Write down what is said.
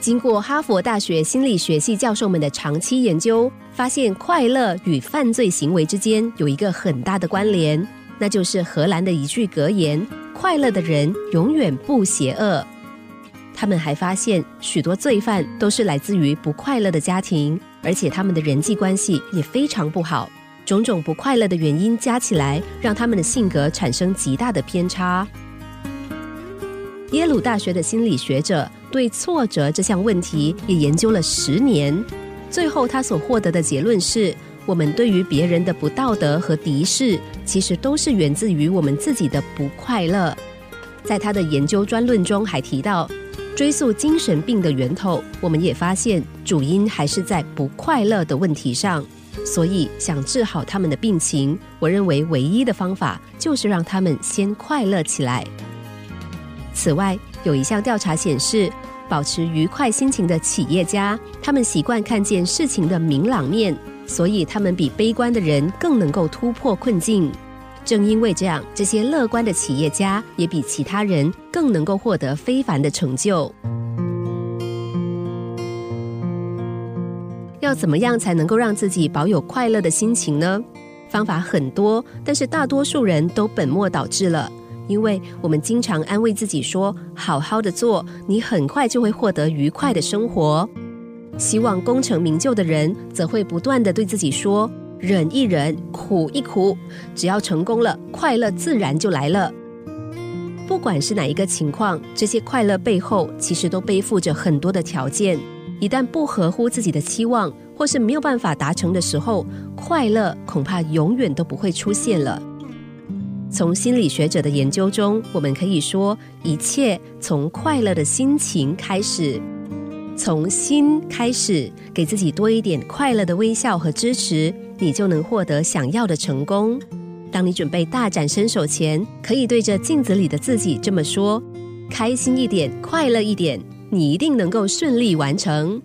经过哈佛大学心理学系教授们的长期研究，发现快乐与犯罪行为之间有一个很大的关联，那就是荷兰的一句格言：“快乐的人永远不邪恶。”他们还发现，许多罪犯都是来自于不快乐的家庭，而且他们的人际关系也非常不好。种种不快乐的原因加起来，让他们的性格产生极大的偏差。耶鲁大学的心理学者对挫折这项问题也研究了十年，最后他所获得的结论是：我们对于别人的不道德和敌视，其实都是源自于我们自己的不快乐。在他的研究专论中还提到，追溯精神病的源头，我们也发现主因还是在不快乐的问题上。所以，想治好他们的病情，我认为唯一的方法就是让他们先快乐起来。此外，有一项调查显示，保持愉快心情的企业家，他们习惯看见事情的明朗面，所以他们比悲观的人更能够突破困境。正因为这样，这些乐观的企业家也比其他人更能够获得非凡的成就。要怎么样才能够让自己保有快乐的心情呢？方法很多，但是大多数人都本末倒置了。因为我们经常安慰自己说：“好好的做，你很快就会获得愉快的生活。”希望功成名就的人则会不断的对自己说：“忍一忍，苦一苦，只要成功了，快乐自然就来了。”不管是哪一个情况，这些快乐背后其实都背负着很多的条件。一旦不合乎自己的期望，或是没有办法达成的时候，快乐恐怕永远都不会出现了。从心理学者的研究中，我们可以说，一切从快乐的心情开始，从心开始，给自己多一点快乐的微笑和支持，你就能获得想要的成功。当你准备大展身手前，可以对着镜子里的自己这么说：开心一点，快乐一点。你一定能够顺利完成。